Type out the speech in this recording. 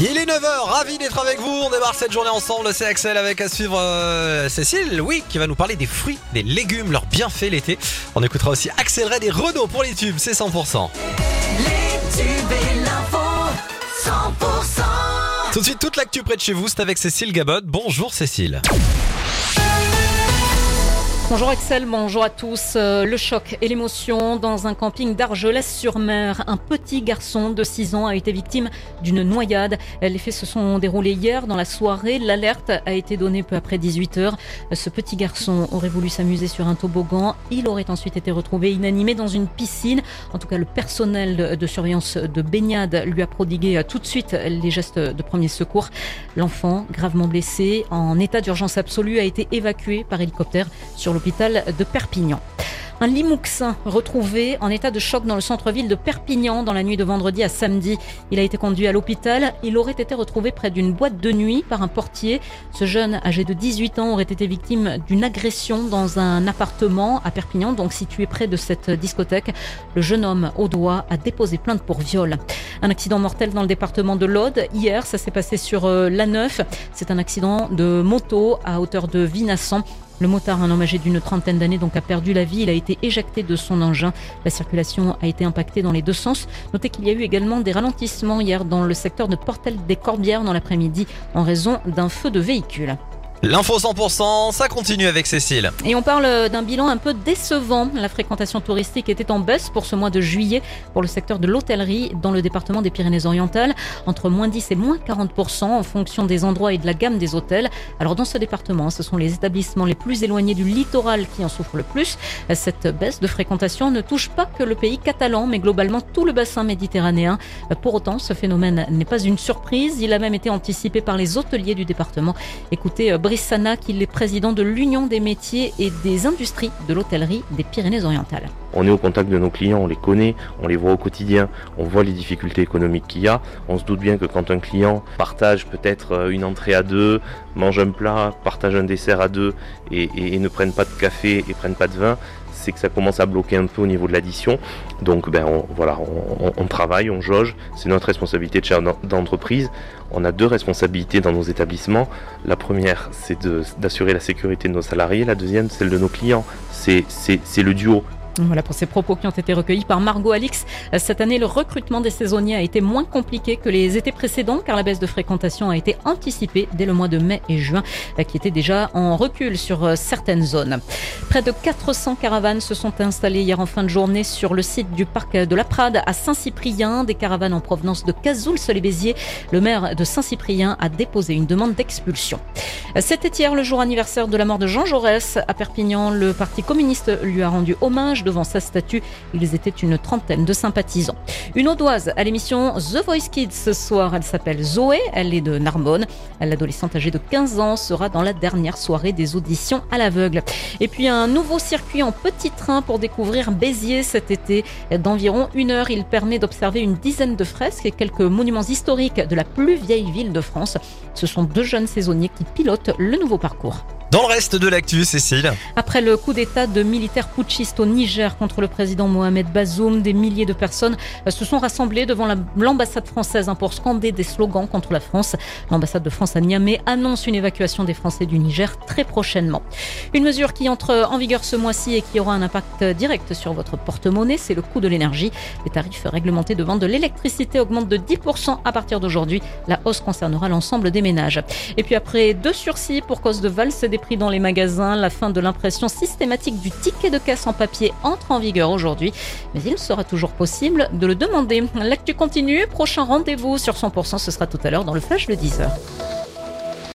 Il est 9h, ravi d'être avec vous. On démarre cette journée ensemble. C'est Axel avec à suivre euh, Cécile, oui, qui va nous parler des fruits, des légumes, leurs bienfaits l'été. On écoutera aussi Axel Red et Renault pour les tubes, c'est 100%. Tout de suite, toute l'actu près de chez vous, c'est avec Cécile Gabot. Bonjour Cécile. Bonjour Axel, bonjour à tous. Euh, le choc et l'émotion dans un camping d'Argelès-sur-Mer. Un petit garçon de 6 ans a été victime d'une noyade. Les faits se sont déroulés hier dans la soirée. L'alerte a été donnée peu après 18h. Ce petit garçon aurait voulu s'amuser sur un toboggan. Il aurait ensuite été retrouvé inanimé dans une piscine. En tout cas, le personnel de surveillance de baignade lui a prodigué tout de suite les gestes de premier secours. L'enfant, gravement blessé, en état d'urgence absolue, a été évacué par hélicoptère sur le Un limouxin retrouvé en état de choc dans le centre-ville de Perpignan dans la nuit de vendredi à samedi. Il a été conduit à l'hôpital. Il aurait été retrouvé près d'une boîte de nuit par un portier. Ce jeune, âgé de 18 ans, aurait été victime d'une agression dans un appartement à Perpignan, donc situé près de cette discothèque. Le jeune homme, au doigt, a déposé plainte pour viol. Un accident mortel dans le département de l'Aude. Hier, ça s'est passé sur euh, l'A9. C'est un accident de moto à hauteur de Vinassan. Le motard, un homme âgé d'une trentaine d'années, donc a perdu la vie. Il a été éjecté de son engin. La circulation a été impactée dans les deux sens. Notez qu'il y a eu également des ralentissements hier dans le secteur de Portel des Corbières dans l'après-midi en raison d'un feu de véhicule. L'info 100%, ça continue avec Cécile. Et on parle d'un bilan un peu décevant. La fréquentation touristique était en baisse pour ce mois de juillet pour le secteur de l'hôtellerie dans le département des Pyrénées-Orientales, entre moins 10 et moins 40% en fonction des endroits et de la gamme des hôtels. Alors dans ce département, ce sont les établissements les plus éloignés du littoral qui en souffrent le plus. Cette baisse de fréquentation ne touche pas que le pays catalan, mais globalement tout le bassin méditerranéen. Pour autant, ce phénomène n'est pas une surprise. Il a même été anticipé par les hôteliers du département. Écoutez, Sana, qui est président de l'Union des métiers et des industries de l'hôtellerie des Pyrénées-Orientales. On est au contact de nos clients, on les connaît, on les voit au quotidien, on voit les difficultés économiques qu'il y a. On se doute bien que quand un client partage peut-être euh, une entrée à deux, mange un plat, partage un dessert à deux et, ne prennent pas de café et prennent pas de vin, c'est que ça commence à bloquer un peu au niveau de l'addition. Donc ben on, voilà, on, travaille, on jauge, c'est notre responsabilité de chef d'entreprise. On a deux responsabilités dans nos établissements. La première, c'est d'assurer la sécurité de nos salariés. La deuxième, celle de nos clients. C'est le duo voilà pour ces propos qui ont été recueillis par Margot Alix. Cette année, le recrutement des saisonniers a été moins compliqué que les étés précédents car la baisse de fréquentation a été anticipée dès le mois de mai et juin qui étaient déjà en recul sur euh, certaines zones. Près de 400 caravanes se sont installées hier en fin de journée sur le site du parc de la Prade à Saint-Cyprien. Des caravanes en provenance de Cazoul-les-Béziers. Le maire de Saint-Cyprien a déposé une demande d'expulsion. C'était hier le jour anniversaire de la mort de Jean Jaurès. À Perpignan, le Parti communiste lui a rendu hommage devant sa statue. Ils étaient une trentaine de sympathisants. Une audoise à l'émission The Voice Kids ce soir. Elle s'appelle Zoé. Elle est de Narbonne. L'adolescente âgée de 15 ans sera dans la dernière soirée des auditions à l'aveugle. Et puis un nouveau circuit en petit train pour découvrir Béziers cet été. D'environ une heure, il permet d'observer une dizaine de fresques et quelques monuments historiques de la plus vieille ville de France. Ce sont deux jeunes saisonniers qui pilotent le nouveau parcours. Dans le reste de l'actu, Cécile. Après le coup d'état de militaires putschistes au Niger contre le président Mohamed Bazoum, des milliers de personnes euh, se sont rassemblées devant l'ambassade française hein, pour scander des slogans contre la France. L'ambassade de France à Niamey annonce une évacuation des Français du Niger très prochainement. Une mesure qui entre en vigueur ce mois-ci et qui aura un impact direct sur votre porte-monnaie, c'est le coût de l'énergie. Les tarifs réglementés de vente de l'électricité augmentent de 10% à partir d'aujourd'hui. La hausse concernera l'ensemble des ménages. Et puis après deux sursis pour cause de valse des prix dans les magasins. La fin de l'impression systématique du ticket de caisse en papier entre en vigueur aujourd'hui, mais il sera toujours possible de le demander. L'actu continue. Prochain rendez-vous sur 100%, ce sera tout à l'heure dans le flash de 10h.